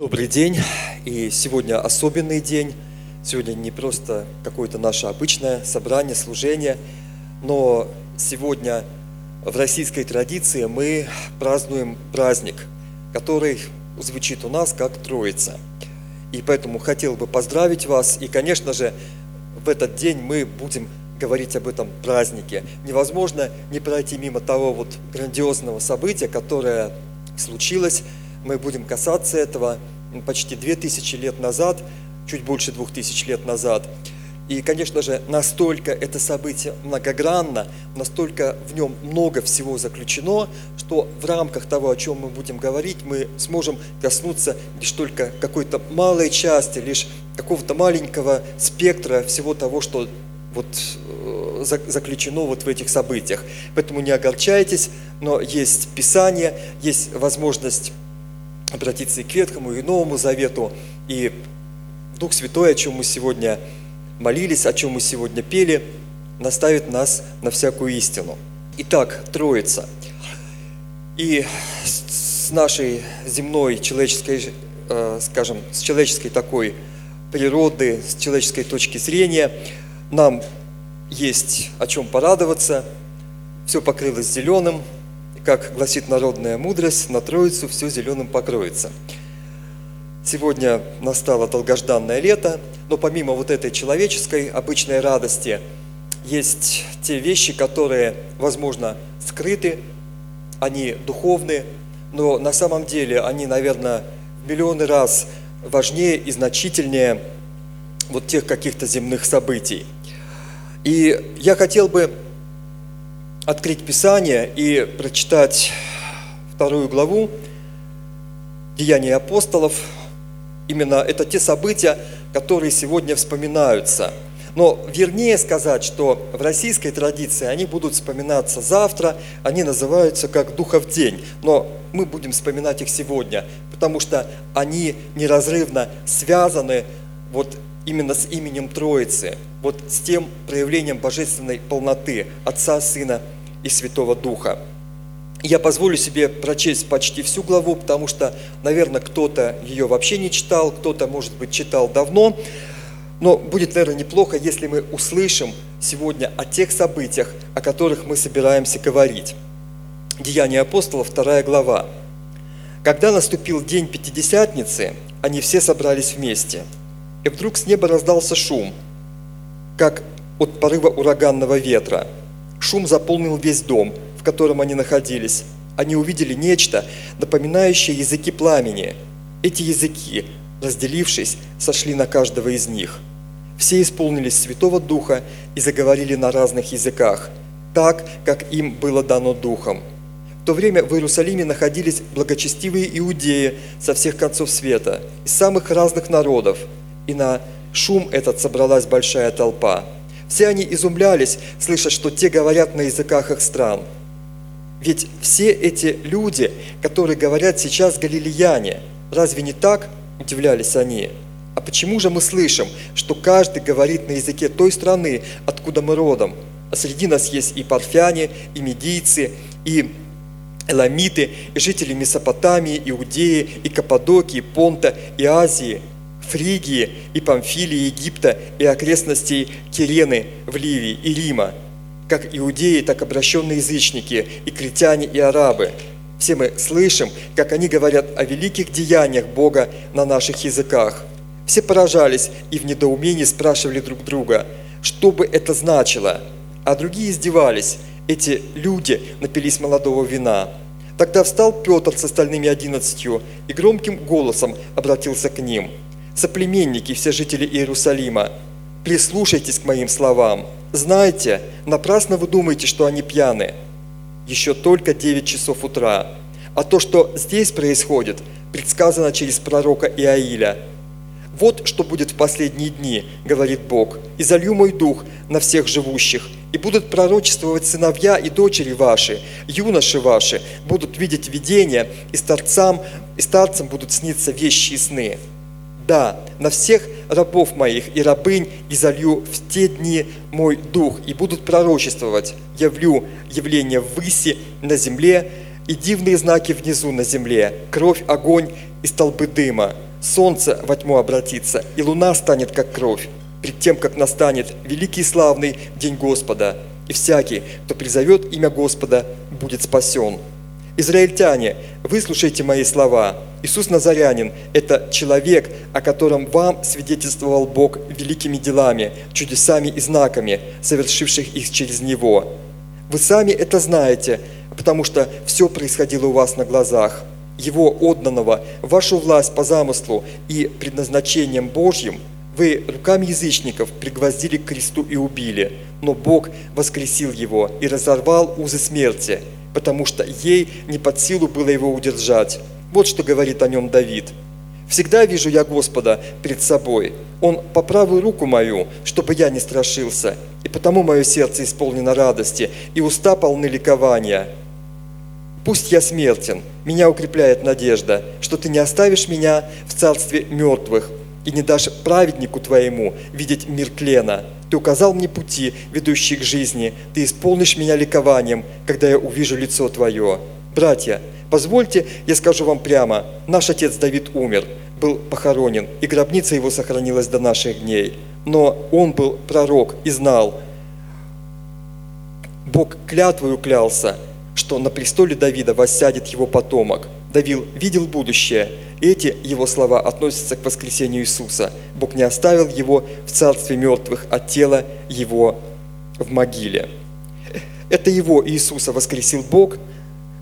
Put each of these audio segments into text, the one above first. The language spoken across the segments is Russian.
Добрый день, и сегодня особенный день. Сегодня не просто какое-то наше обычное собрание, служение, но сегодня в российской традиции мы празднуем праздник, который звучит у нас как Троица. И поэтому хотел бы поздравить вас, и, конечно же, в этот день мы будем говорить об этом празднике. Невозможно не пройти мимо того вот грандиозного события, которое случилось мы будем касаться этого почти 2000 лет назад, чуть больше 2000 лет назад. И, конечно же, настолько это событие многогранно, настолько в нем много всего заключено, что в рамках того, о чем мы будем говорить, мы сможем коснуться лишь только какой-то малой части, лишь какого-то маленького спектра всего того, что вот э, заключено вот в этих событиях. Поэтому не огорчайтесь, но есть Писание, есть возможность обратиться и к Ветхому, и Новому Завету, и Дух Святой, о чем мы сегодня молились, о чем мы сегодня пели, наставит нас на всякую истину. Итак, Троица. И с нашей земной человеческой, э, скажем, с человеческой такой природы, с человеческой точки зрения, нам есть о чем порадоваться. Все покрылось зеленым, как гласит народная мудрость, на Троицу все зеленым покроется. Сегодня настало долгожданное лето, но помимо вот этой человеческой обычной радости, есть те вещи, которые, возможно, скрыты, они духовны, но на самом деле они, наверное, миллионы раз важнее и значительнее вот тех каких-то земных событий. И я хотел бы открыть Писание и прочитать вторую главу Деяний апостолов. Именно это те события, которые сегодня вспоминаются. Но вернее сказать, что в российской традиции они будут вспоминаться завтра, они называются как Духов день. Но мы будем вспоминать их сегодня, потому что они неразрывно связаны вот именно с именем Троицы, вот с тем проявлением божественной полноты Отца, Сына и Святого Духа. Я позволю себе прочесть почти всю главу, потому что, наверное, кто-то ее вообще не читал, кто-то, может быть, читал давно. Но будет, наверное, неплохо, если мы услышим сегодня о тех событиях, о которых мы собираемся говорить. Деяния апостолов, вторая глава. Когда наступил день Пятидесятницы, они все собрались вместе. И вдруг с неба раздался шум, как от порыва ураганного ветра – Шум заполнил весь дом, в котором они находились. Они увидели нечто, напоминающее языки пламени. Эти языки, разделившись, сошли на каждого из них. Все исполнились Святого Духа и заговорили на разных языках, так, как им было дано Духом. В то время в Иерусалиме находились благочестивые иудеи со всех концов света, из самых разных народов, и на шум этот собралась большая толпа – все они изумлялись, слыша, что те говорят на языках их стран. Ведь все эти люди, которые говорят сейчас галилеяне, разве не так? Удивлялись они. А почему же мы слышим, что каждый говорит на языке той страны, откуда мы родом? А среди нас есть и парфяне, и медийцы, и эламиты, и жители Месопотамии, Иудеи, и Каппадокии, Понта, и Азии – Фригии и Памфилии Египта и окрестностей Кирены в Ливии и Рима, как иудеи, так обращенные язычники, и критяне, и арабы. Все мы слышим, как они говорят о великих деяниях Бога на наших языках. Все поражались и в недоумении спрашивали друг друга, что бы это значило. А другие издевались. Эти люди напились молодого вина. Тогда встал Петр с остальными одиннадцатью и громким голосом обратился к ним – соплеменники, все жители Иерусалима, прислушайтесь к моим словам. Знайте, напрасно вы думаете, что они пьяны. Еще только 9 часов утра. А то, что здесь происходит, предсказано через пророка Иаиля. «Вот что будет в последние дни, – говорит Бог, – и залью мой дух на всех живущих, и будут пророчествовать сыновья и дочери ваши, юноши ваши, будут видеть видения, и старцам, и старцам будут сниться вещи и сны». Да, на всех рабов моих и рабынь изолью в те дни мой дух, и будут пророчествовать. Явлю явление выси на земле и дивные знаки внизу на земле, кровь, огонь и столбы дыма. солнце во тьму обратится, и луна станет как кровь, перед тем, как настанет великий и славный день Господа, и всякий, кто призовет имя Господа, будет спасен. Израильтяне, выслушайте мои слова. Иисус Назарянин – это человек, о котором вам свидетельствовал Бог великими делами, чудесами и знаками, совершивших их через Него. Вы сами это знаете, потому что все происходило у вас на глазах. Его отданного, вашу власть по замыслу и предназначением Божьим – вы руками язычников пригвоздили к кресту и убили, но Бог воскресил его и разорвал узы смерти, потому что ей не под силу было его удержать. Вот что говорит о нем Давид. «Всегда вижу я Господа пред собой. Он по правую руку мою, чтобы я не страшился, и потому мое сердце исполнено радости, и уста полны ликования. Пусть я смертен, меня укрепляет надежда, что ты не оставишь меня в царстве мертвых, и не дашь праведнику твоему видеть мир тлена. Ты указал мне пути, ведущие к жизни. Ты исполнишь меня ликованием, когда я увижу лицо Твое. Братья, позвольте, я скажу вам прямо, наш отец Давид умер, был похоронен, и гробница его сохранилась до наших дней. Но он был пророк и знал, Бог клятвою клялся, что на престоле Давида воссядет его потомок. Давид видел будущее – эти его слова относятся к воскресению Иисуса. Бог не оставил его в царстве мертвых, а тело его в могиле. Это его Иисуса воскресил Бог,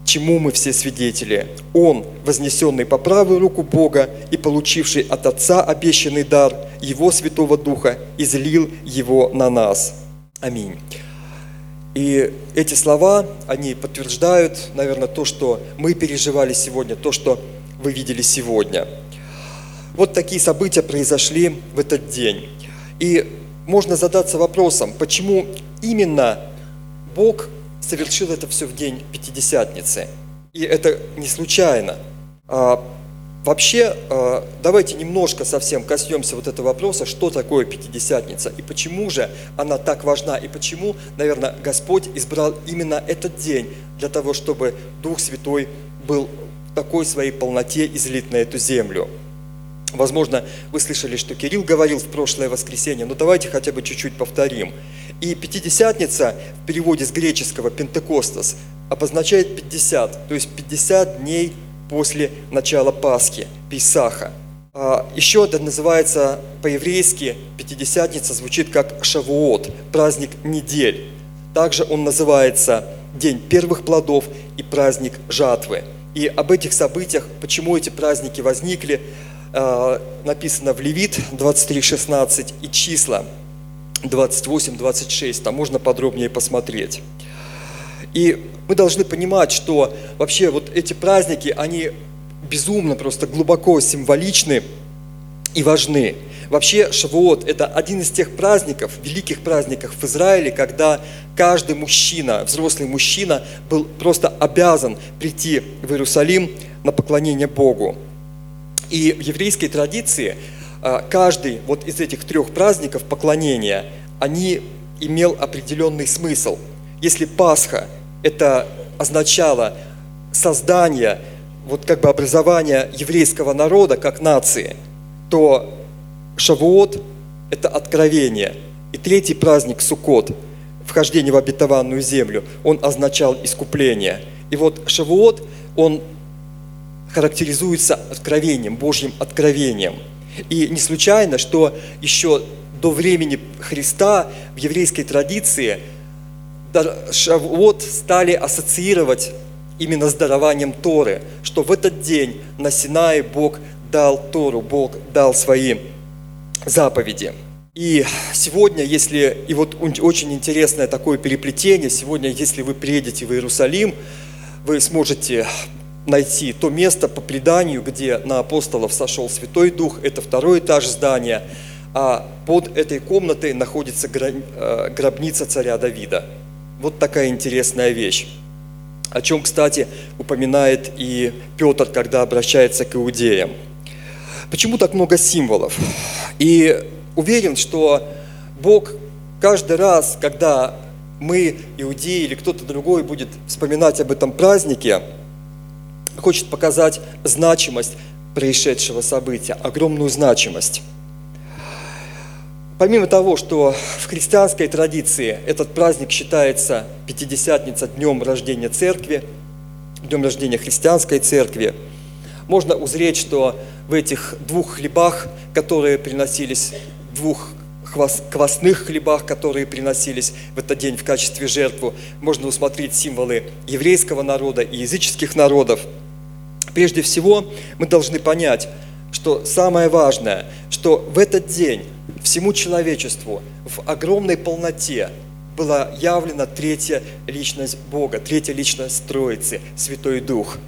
чему мы все свидетели. Он, вознесенный по правую руку Бога и получивший от Отца обещанный дар Его Святого Духа, излил его на нас. Аминь. И эти слова, они подтверждают, наверное, то, что мы переживали сегодня, то, что вы видели сегодня. Вот такие события произошли в этот день. И можно задаться вопросом, почему именно Бог совершил это все в день Пятидесятницы. И это не случайно. Вообще, а, давайте немножко совсем коснемся вот этого вопроса, что такое Пятидесятница и почему же она так важна, и почему, наверное, Господь избрал именно этот день для того, чтобы Дух Святой был такой своей полноте излит на эту землю. Возможно, вы слышали, что Кирилл говорил в прошлое воскресенье, но давайте хотя бы чуть-чуть повторим. И Пятидесятница в переводе с греческого «пентекостас» обозначает 50, то есть 50 дней после начала Пасхи, Писаха. А еще это называется по-еврейски Пятидесятница звучит как Шавуот, праздник недель. Также он называется День первых плодов и праздник жатвы – и об этих событиях, почему эти праздники возникли, э, написано в Левит 23.16 и числа 28-26, там можно подробнее посмотреть. И мы должны понимать, что вообще вот эти праздники, они безумно, просто глубоко символичны и важны. Вообще Шавуот – это один из тех праздников, великих праздников в Израиле, когда каждый мужчина, взрослый мужчина был просто обязан прийти в Иерусалим на поклонение Богу. И в еврейской традиции а, каждый вот из этих трех праздников поклонения, они имел определенный смысл. Если Пасха – это означало создание, вот как бы образование еврейского народа как нации, то Шавуот – это откровение. И третий праздник Суккот – вхождение в обетованную землю. Он означал искупление. И вот Шавуот, он характеризуется откровением, Божьим откровением. И не случайно, что еще до времени Христа в еврейской традиции Шавуот стали ассоциировать именно с дарованием Торы, что в этот день на Синае Бог дал Тору, Бог дал свои заповеди. И сегодня, если, и вот очень интересное такое переплетение, сегодня, если вы приедете в Иерусалим, вы сможете найти то место по преданию, где на апостолов сошел Святой Дух, это второй этаж здания, а под этой комнатой находится э, гробница царя Давида. Вот такая интересная вещь. О чем, кстати, упоминает и Петр, когда обращается к иудеям – Почему так много символов? И уверен, что Бог каждый раз, когда мы, иудеи или кто-то другой будет вспоминать об этом празднике, хочет показать значимость происшедшего события, огромную значимость. Помимо того, что в христианской традиции этот праздник считается Пятидесятница днем рождения церкви, днем рождения христианской церкви, можно узреть, что в этих двух хлебах, которые приносились, двух квасных хлебах, которые приносились в этот день в качестве жертву, можно усмотреть символы еврейского народа и языческих народов. Прежде всего, мы должны понять, что самое важное, что в этот день всему человечеству в огромной полноте была явлена третья личность Бога, третья личность Троицы, Святой Дух.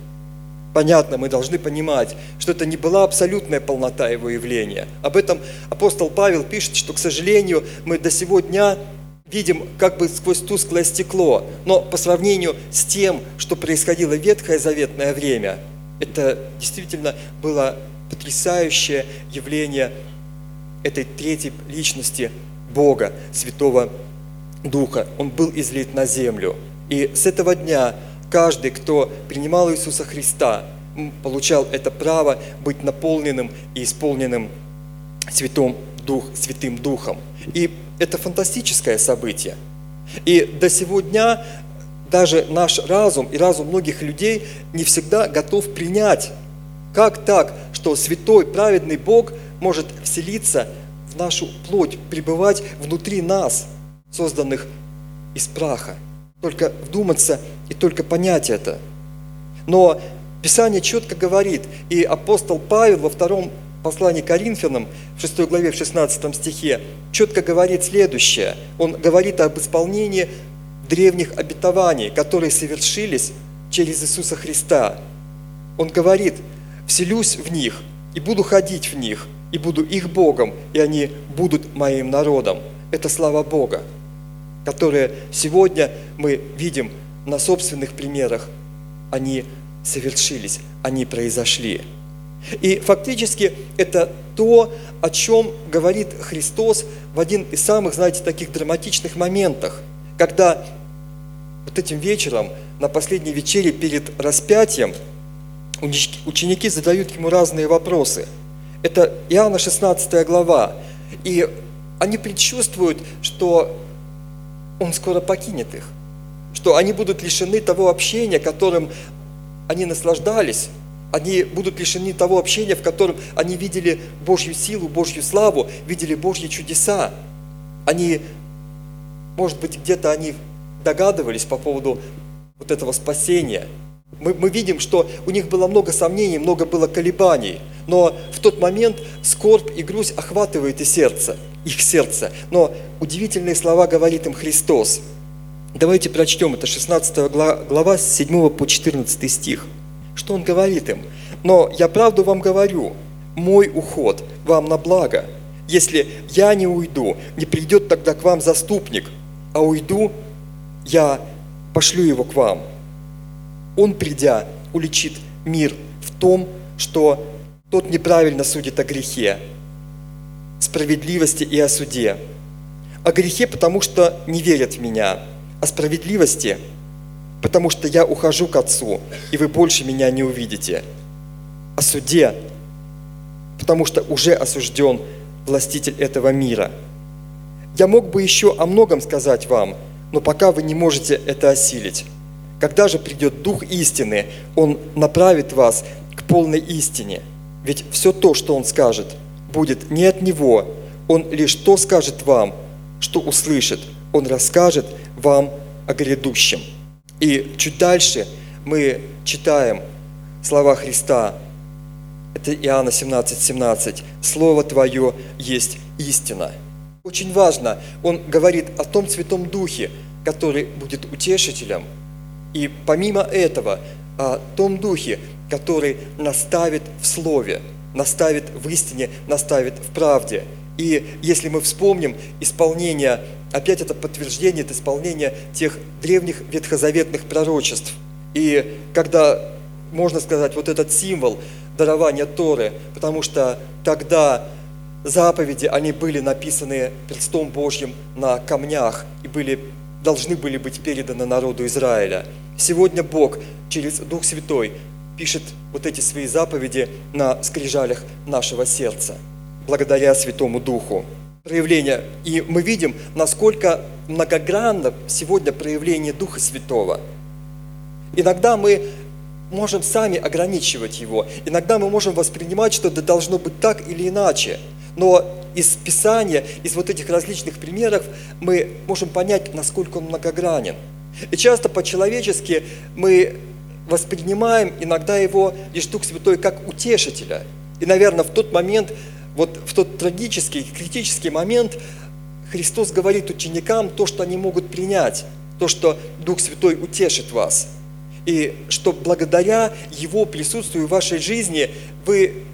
Понятно, мы должны понимать, что это не была абсолютная полнота Его явления. Об этом апостол Павел пишет, что, к сожалению, мы до сего дня видим как бы сквозь тусклое стекло. Но по сравнению с тем, что происходило в Ветхое Заветное время, это действительно было потрясающее явление этой третьей личности Бога, Святого Духа. Он был излит на землю. И с этого дня каждый, кто принимал Иисуса Христа, получал это право быть наполненным и исполненным Святым, Дух, Святым Духом. И это фантастическое событие. И до сего дня даже наш разум и разум многих людей не всегда готов принять. Как так, что святой, праведный Бог может вселиться в нашу плоть, пребывать внутри нас, созданных из праха. Только вдуматься и только понять это. Но Писание четко говорит, и апостол Павел во втором послании Коринфянам, в 6 главе, в 16 стихе, четко говорит следующее. Он говорит об исполнении древних обетований, которые совершились через Иисуса Христа. Он говорит, вселюсь в них и буду ходить в них – и буду их Богом, и они будут моим народом. Это слава Бога, которые сегодня мы видим на собственных примерах. Они совершились, они произошли. И фактически это то, о чем говорит Христос в один из самых, знаете, таких драматичных моментах, когда вот этим вечером на последней вечере перед распятием ученики задают ему разные вопросы – это Иоанна 16 глава. И они предчувствуют, что Он скоро покинет их, что они будут лишены того общения, которым они наслаждались, они будут лишены того общения, в котором они видели Божью силу, Божью славу, видели Божьи чудеса. Они, может быть, где-то они догадывались по поводу вот этого спасения. Мы, мы видим, что у них было много сомнений, много было колебаний – но в тот момент скорбь и грусть охватывают и сердце, их сердце. Но удивительные слова говорит им Христос. Давайте прочтем, это 16 глава с 7 по 14 стих. Что он говорит им? «Но я правду вам говорю, мой уход вам на благо. Если я не уйду, не придет тогда к вам заступник, а уйду, я пошлю его к вам. Он, придя, уличит мир в том, что тот неправильно судит о грехе, справедливости и о суде. О грехе, потому что не верят в меня, о справедливости, потому что я ухожу к Отцу, и вы больше меня не увидите. О суде, потому что уже осужден властитель этого мира. Я мог бы еще о многом сказать вам, но пока вы не можете это осилить. Когда же придет Дух истины, Он направит вас к полной истине – ведь все то, что Он скажет, будет не от Него. Он лишь то скажет вам, что услышит. Он расскажет вам о грядущем. И чуть дальше мы читаем слова Христа. Это Иоанна 17, 17. «Слово Твое есть истина». Очень важно, он говорит о том Святом Духе, который будет утешителем. И помимо этого, о том Духе, который наставит в Слове, наставит в истине, наставит в правде. И если мы вспомним исполнение, опять это подтверждение, это исполнение тех древних ветхозаветных пророчеств. И когда, можно сказать, вот этот символ дарования Торы, потому что тогда заповеди, они были написаны перстом Божьим на камнях и были, должны были быть переданы народу Израиля. Сегодня Бог через Дух Святой пишет вот эти свои заповеди на скрижалях нашего сердца, благодаря Святому Духу. Проявление. И мы видим, насколько многогранно сегодня проявление Духа Святого. Иногда мы можем сами ограничивать его. Иногда мы можем воспринимать, что это должно быть так или иначе. Но из Писания, из вот этих различных примеров мы можем понять, насколько он многогранен. И часто по-человечески мы воспринимаем иногда его лишь Дух Святой как утешителя. И, наверное, в тот момент, вот в тот трагический, критический момент Христос говорит ученикам то, что они могут принять, то, что Дух Святой утешит вас. И что благодаря Его присутствию в вашей жизни вы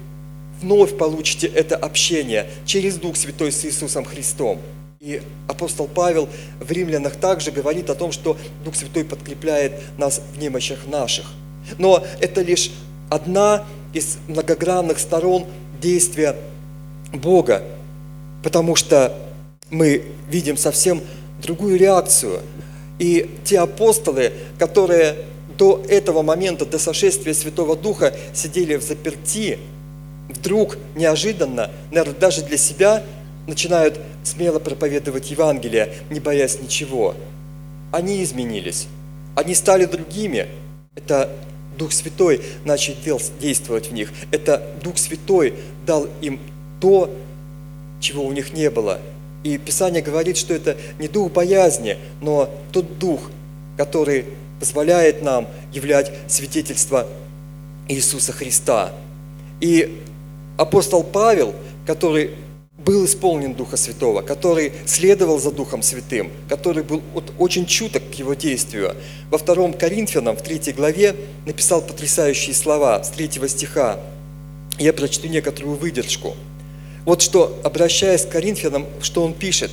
вновь получите это общение через Дух Святой с Иисусом Христом. И апостол Павел в Римлянах также говорит о том, что Дух Святой подкрепляет нас в немощах наших. Но это лишь одна из многогранных сторон действия Бога, потому что мы видим совсем другую реакцию. И те апостолы, которые до этого момента, до сошествия Святого Духа сидели в заперти, вдруг неожиданно, наверное, даже для себя начинают смело проповедовать Евангелие, не боясь ничего. Они изменились, они стали другими. Это Дух Святой начал действовать в них. Это Дух Святой дал им то, чего у них не было. И Писание говорит, что это не дух боязни, но тот дух, который позволяет нам являть свидетельство Иисуса Христа. И апостол Павел, который был исполнен Духа Святого, который следовал за Духом Святым, который был очень чуток к его действию. Во втором Коринфянам, в третьей главе, написал потрясающие слова с третьего стиха. Я прочту некоторую выдержку. Вот что, обращаясь к Коринфянам, что он пишет.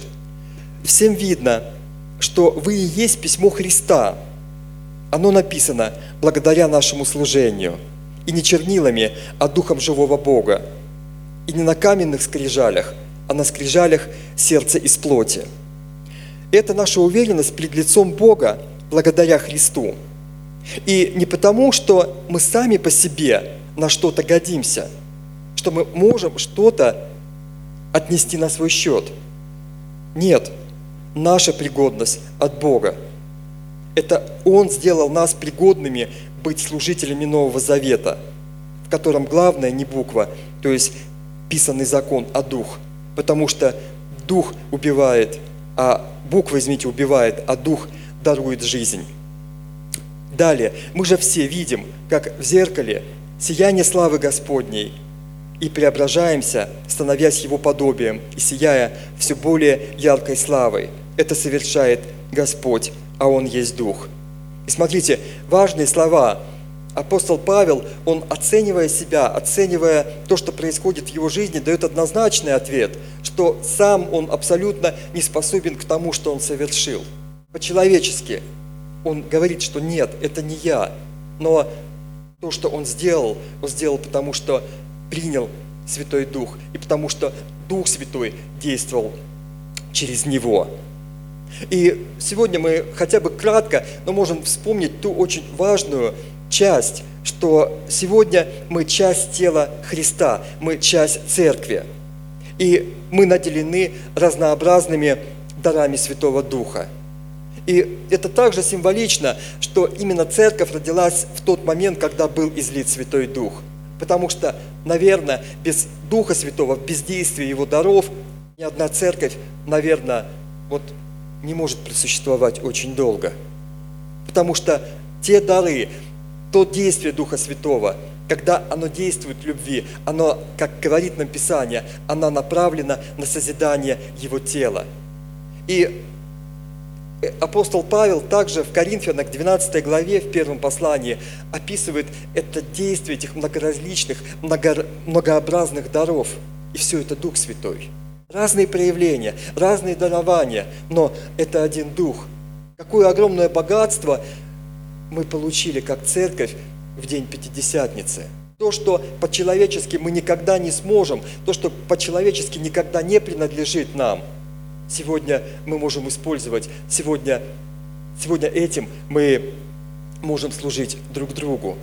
«Всем видно, что вы и есть письмо Христа. Оно написано благодаря нашему служению, и не чернилами, а духом живого Бога, и не на каменных скрижалях, а на скрижалях сердца из плоти. Это наша уверенность пред лицом Бога благодаря Христу. И не потому, что мы сами по себе на что-то годимся, что мы можем что-то отнести на свой счет. Нет, наша пригодность от Бога. Это Он сделал нас пригодными быть служителями Нового Завета, в котором главное не буква, то есть писанный закон, а дух. Потому что дух убивает, а буква, извините, убивает, а дух дарует жизнь. Далее, мы же все видим, как в зеркале сияние славы Господней и преображаемся, становясь Его подобием и сияя все более яркой славой. Это совершает Господь, а Он есть Дух. И смотрите, важные слова – апостол Павел, он оценивая себя, оценивая то, что происходит в его жизни, дает однозначный ответ, что сам он абсолютно не способен к тому, что он совершил. По-человечески он говорит, что нет, это не я, но то, что он сделал, он сделал потому, что принял Святой Дух, и потому что Дух Святой действовал через него. И сегодня мы хотя бы кратко, но можем вспомнить ту очень важную часть, что сегодня мы часть тела Христа, мы часть церкви. И мы наделены разнообразными дарами Святого Духа. И это также символично, что именно церковь родилась в тот момент, когда был излит Святой Дух. Потому что, наверное, без Духа Святого, без действия Его даров, ни одна церковь, наверное, вот не может просуществовать очень долго. Потому что те дары, то действие Духа Святого, когда оно действует в любви, оно, как говорит нам Писание, оно направлено на созидание Его тела. И апостол Павел также в Коринфянах 12 главе, в первом послании, описывает это действие этих многоразличных, много, многообразных даров. И все это Дух Святой. Разные проявления, разные дарования, но это один Дух. Какое огромное богатство мы получили как церковь в день Пятидесятницы. То, что по-человечески мы никогда не сможем, то, что по-человечески никогда не принадлежит нам, сегодня мы можем использовать, сегодня, сегодня этим мы можем служить друг другу.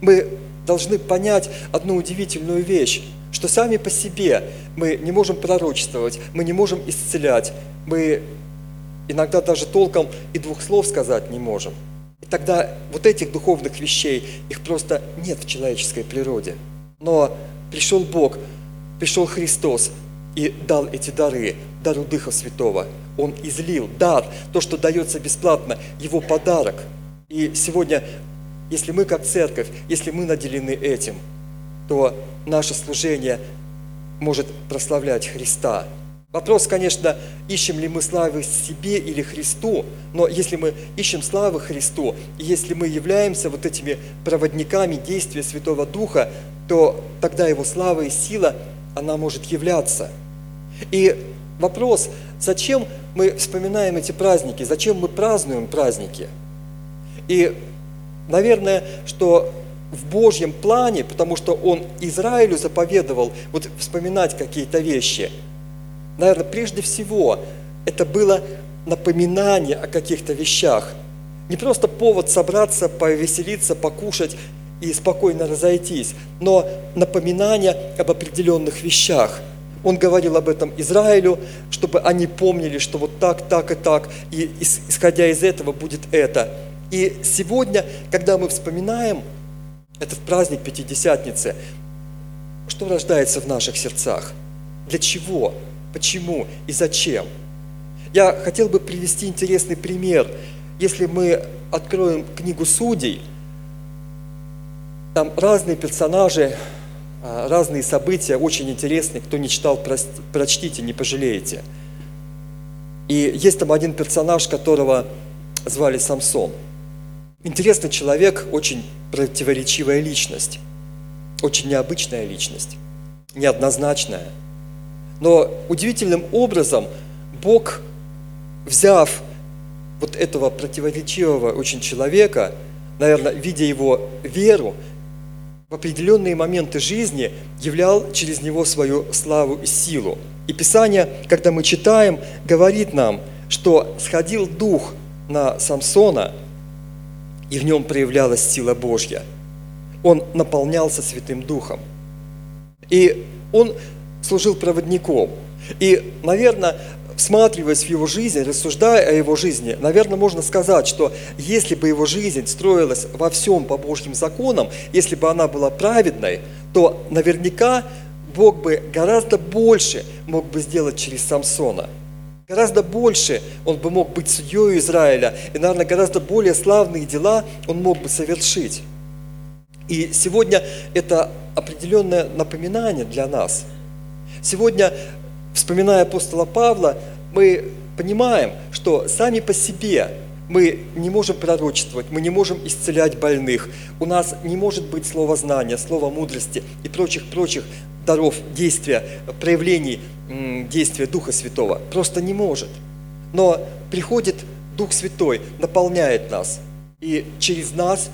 Мы должны понять одну удивительную вещь, что сами по себе мы не можем пророчествовать, мы не можем исцелять, мы иногда даже толком и двух слов сказать не можем. И тогда вот этих духовных вещей, их просто нет в человеческой природе. Но пришел Бог, пришел Христос и дал эти дары, дару Духа Святого. Он излил дар, то, что дается бесплатно, Его подарок. И сегодня, если мы как церковь, если мы наделены этим, то наше служение может прославлять Христа. Вопрос, конечно, ищем ли мы славы себе или Христу, но если мы ищем славы Христу, и если мы являемся вот этими проводниками действия Святого Духа, то тогда Его слава и сила, она может являться. И вопрос, зачем мы вспоминаем эти праздники, зачем мы празднуем праздники? И, наверное, что в Божьем плане, потому что Он Израилю заповедовал вот вспоминать какие-то вещи. Наверное, прежде всего, это было напоминание о каких-то вещах. Не просто повод собраться, повеселиться, покушать и спокойно разойтись, но напоминание об определенных вещах. Он говорил об этом Израилю, чтобы они помнили, что вот так, так и так, и исходя из этого будет это. И сегодня, когда мы вспоминаем этот праздник Пятидесятницы, что рождается в наших сердцах? Для чего? Почему и зачем? Я хотел бы привести интересный пример. Если мы откроем книгу Судей, там разные персонажи, а, разные события, очень интересные. Кто не читал, прочтите, не пожалеете. И есть там один персонаж, которого звали Самсон. Интересный человек, очень противоречивая личность, очень необычная личность, неоднозначная. Но удивительным образом Бог, взяв вот этого противоречивого очень человека, наверное, видя его веру, в определенные моменты жизни являл через него свою славу и силу. И Писание, когда мы читаем, говорит нам, что сходил дух на Самсона – и в нем проявлялась сила Божья. Он наполнялся Святым Духом. И он служил проводником. И, наверное, всматриваясь в его жизнь, рассуждая о его жизни, наверное, можно сказать, что если бы его жизнь строилась во всем по Божьим законам, если бы она была праведной, то наверняка Бог бы гораздо больше мог бы сделать через Самсона – Гораздо больше он бы мог быть судьей Израиля, и, наверное, гораздо более славные дела он мог бы совершить. И сегодня это определенное напоминание для нас. Сегодня, вспоминая апостола Павла, мы понимаем, что сами по себе мы не можем пророчествовать, мы не можем исцелять больных, у нас не может быть слова знания, слова мудрости и прочих-прочих даров, действия, проявлений действия Духа Святого. Просто не может. Но приходит Дух Святой, наполняет нас. И через нас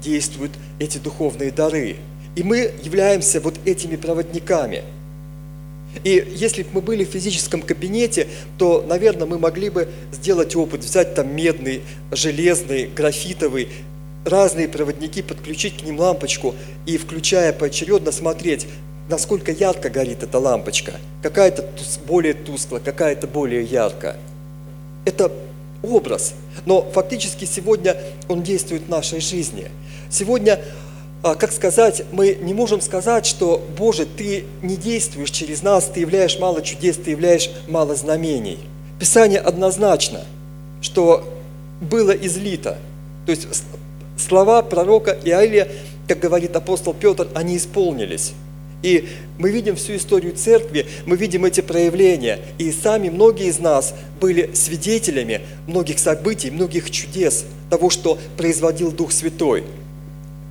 действуют эти духовные дары. И мы являемся вот этими проводниками. И если бы мы были в физическом кабинете, то, наверное, мы могли бы сделать опыт, взять там медный, железный, графитовый, разные проводники, подключить к ним лампочку и, включая поочередно, смотреть, насколько ярко горит эта лампочка. Какая-то более тускло, какая-то более ярко. Это образ. Но фактически сегодня он действует в нашей жизни. Сегодня, как сказать, мы не можем сказать, что, Боже, Ты не действуешь через нас, Ты являешь мало чудес, Ты являешь мало знамений. Писание однозначно, что было излито. То есть слова пророка Иаилия, как говорит апостол Петр, они исполнились. И мы видим всю историю церкви, мы видим эти проявления. И сами многие из нас были свидетелями многих событий, многих чудес того, что производил Дух Святой.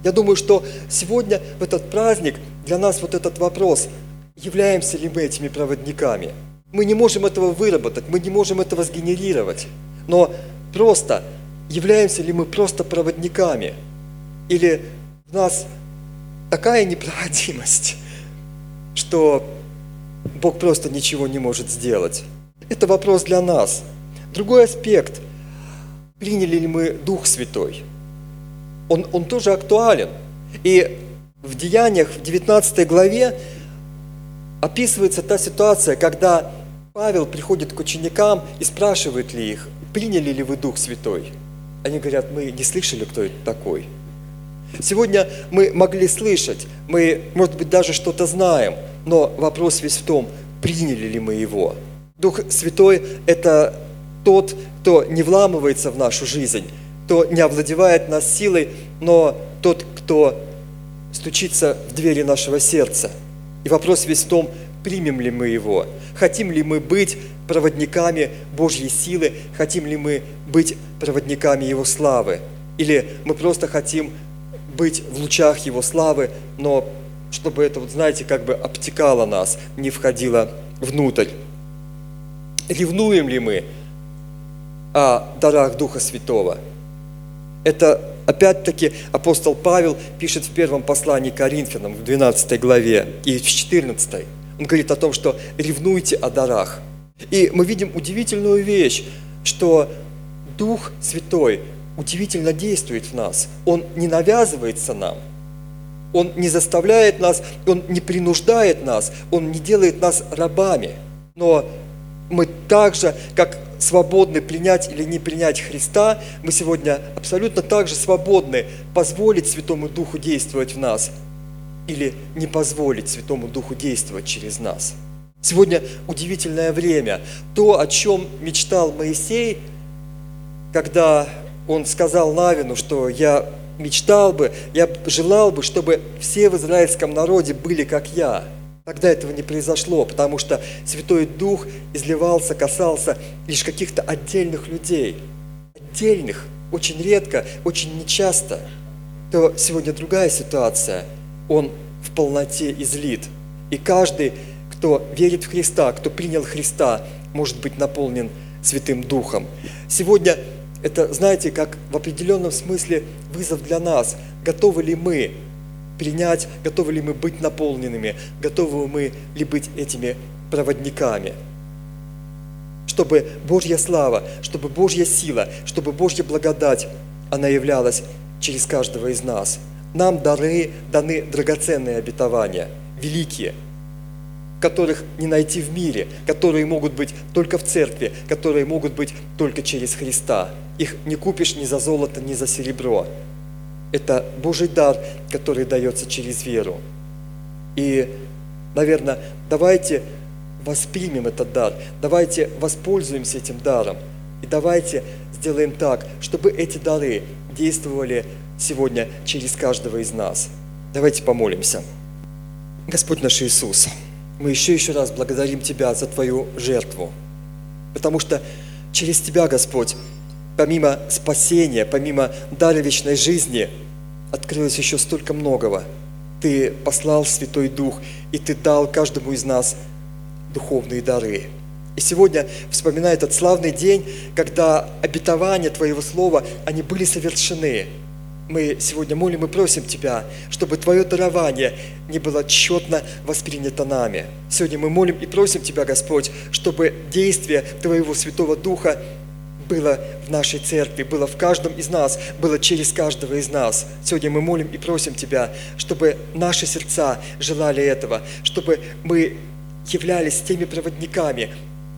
Я думаю, что сегодня в этот праздник для нас вот этот вопрос, являемся ли мы этими проводниками. Мы не можем этого выработать, мы не можем этого сгенерировать. Но просто являемся ли мы просто проводниками? Или в нас такая непроходимость, что Бог просто ничего не может сделать. Это вопрос для нас. Другой аспект. Приняли ли мы Дух Святой? Он, он тоже актуален. И В Деяниях, в 19 главе, описывается та ситуация, когда Павел приходит к ученикам и спрашивает ли их, приняли ли вы Дух Святой? Они говорят, мы не слышали, кто это такой. Сегодня мы могли слышать, мы, может быть, даже что-то знаем, но вопрос весь в том, приняли ли мы его. Дух Святой – это тот, кто не вламывается в нашу жизнь, кто не овладевает нас силой, но тот, кто стучится в двери нашего сердца. И вопрос весь в том, примем ли мы его, хотим ли мы быть проводниками Божьей силы, хотим ли мы быть проводниками Его славы, или мы просто хотим быть в лучах Его славы, но чтобы это, вот знаете, как бы обтекало нас, не входило внутрь. Ревнуем ли мы о дарах Духа Святого? Это опять-таки апостол Павел пишет в первом послании Коринфянам в 12 главе и в 14. Он говорит о том, что ревнуйте о дарах. И мы видим удивительную вещь, что Дух Святой удивительно действует в нас. Он не навязывается нам, Он не заставляет нас, Он не принуждает нас, Он не делает нас рабами. Но мы также, как свободны принять или не принять Христа, мы сегодня абсолютно так же свободны позволить Святому Духу действовать в нас или не позволить Святому Духу действовать через нас. Сегодня удивительное время. То, о чем мечтал Моисей, когда он сказал Навину, что я мечтал бы, я желал бы, чтобы все в израильском народе были как я. Тогда этого не произошло, потому что Святой Дух изливался, касался лишь каких-то отдельных людей. Отдельных, очень редко, очень нечасто. То сегодня другая ситуация. Он в полноте излит. И каждый, кто верит в Христа, кто принял Христа, может быть наполнен Святым Духом. Сегодня это, знаете, как в определенном смысле вызов для нас. Готовы ли мы принять, готовы ли мы быть наполненными, готовы мы ли быть этими проводниками. Чтобы Божья слава, чтобы Божья сила, чтобы Божья благодать, она являлась через каждого из нас. Нам дары, даны драгоценные обетования, великие, которых не найти в мире, которые могут быть только в церкви, которые могут быть только через Христа. Их не купишь ни за золото, ни за серебро. Это Божий дар, который дается через веру. И, наверное, давайте воспримем этот дар, давайте воспользуемся этим даром. И давайте сделаем так, чтобы эти дары действовали сегодня через каждого из нас. Давайте помолимся. Господь наш Иисус, мы еще еще раз благодарим Тебя за Твою жертву, потому что через Тебя, Господь, помимо спасения, помимо дара вечной жизни, открылось еще столько многого. Ты послал Святой Дух, и Ты дал каждому из нас духовные дары. И сегодня, вспоминая этот славный день, когда обетования Твоего Слова, они были совершены, мы сегодня молим и просим Тебя, чтобы Твое дарование не было четно воспринято нами. Сегодня мы молим и просим Тебя, Господь, чтобы действие Твоего Святого Духа было в нашей церкви, было в каждом из нас, было через каждого из нас. Сегодня мы молим и просим Тебя, чтобы наши сердца желали этого, чтобы мы являлись теми проводниками,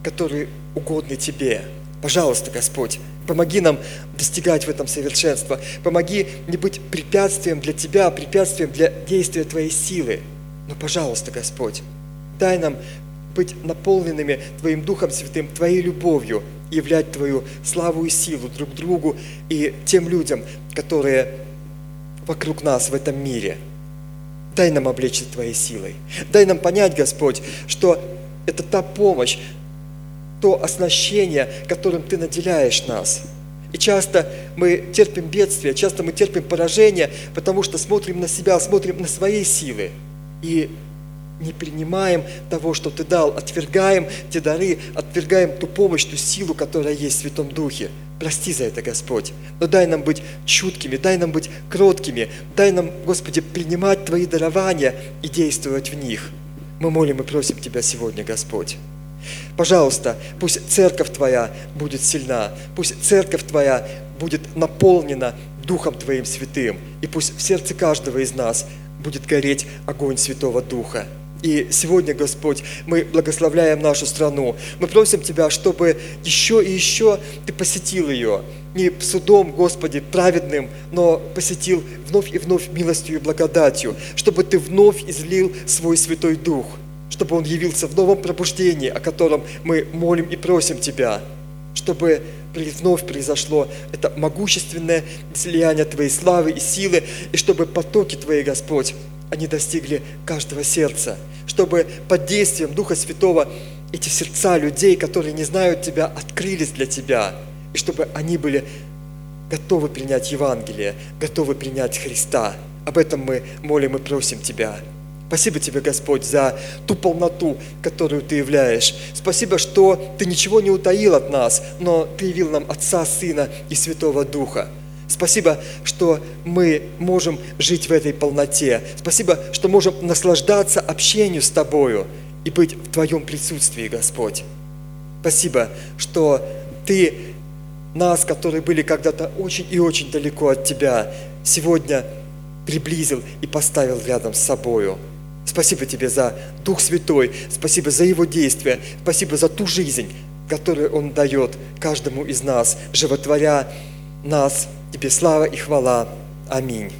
которые угодны Тебе. Пожалуйста, Господь, помоги нам достигать в этом совершенства. Помоги не быть препятствием для Тебя, препятствием для действия Твоей силы. Но, пожалуйста, Господь, дай нам быть наполненными Твоим Духом Святым, Твоей любовью, являть Твою славу и силу друг другу и тем людям, которые вокруг нас в этом мире. Дай нам облечься Твоей силой. Дай нам понять, Господь, что это та помощь, то оснащение, которым Ты наделяешь нас. И часто мы терпим бедствия, часто мы терпим поражение, потому что смотрим на себя, смотрим на свои силы. И не принимаем того, что Ты дал, отвергаем те дары, отвергаем ту помощь, ту силу, которая есть в Святом Духе. Прости за это, Господь. Но дай нам быть чуткими, дай нам быть кроткими, дай нам, Господи, принимать Твои дарования и действовать в них. Мы молим и просим Тебя сегодня, Господь. Пожалуйста, пусть церковь Твоя будет сильна, пусть церковь Твоя будет наполнена Духом Твоим Святым, и пусть в сердце каждого из нас будет гореть огонь Святого Духа. И сегодня, Господь, мы благословляем нашу страну. Мы просим Тебя, чтобы еще и еще Ты посетил ее. Не судом, Господи, праведным, но посетил вновь и вновь милостью и благодатью. Чтобы Ты вновь излил свой Святой Дух. Чтобы Он явился в новом пробуждении, о котором мы молим и просим Тебя. Чтобы вновь произошло это могущественное излияние Твоей славы и силы, и чтобы потоки Твои, Господь, они достигли каждого сердца, чтобы под действием Духа Святого эти сердца людей, которые не знают Тебя, открылись для Тебя, и чтобы они были готовы принять Евангелие, готовы принять Христа. Об этом мы молим и просим Тебя. Спасибо Тебе, Господь, за ту полноту, которую Ты являешь. Спасибо, что Ты ничего не утаил от нас, но Ты явил нам Отца, Сына и Святого Духа. Спасибо, что мы можем жить в этой полноте. Спасибо, что можем наслаждаться общению с Тобою и быть в Твоем присутствии, Господь. Спасибо, что Ты нас, которые были когда-то очень и очень далеко от Тебя, сегодня приблизил и поставил рядом с собою. Спасибо Тебе за Дух Святой, спасибо за Его действия, спасибо за ту жизнь, которую Он дает каждому из нас, животворя нас. Тебе слава и хвала. Аминь.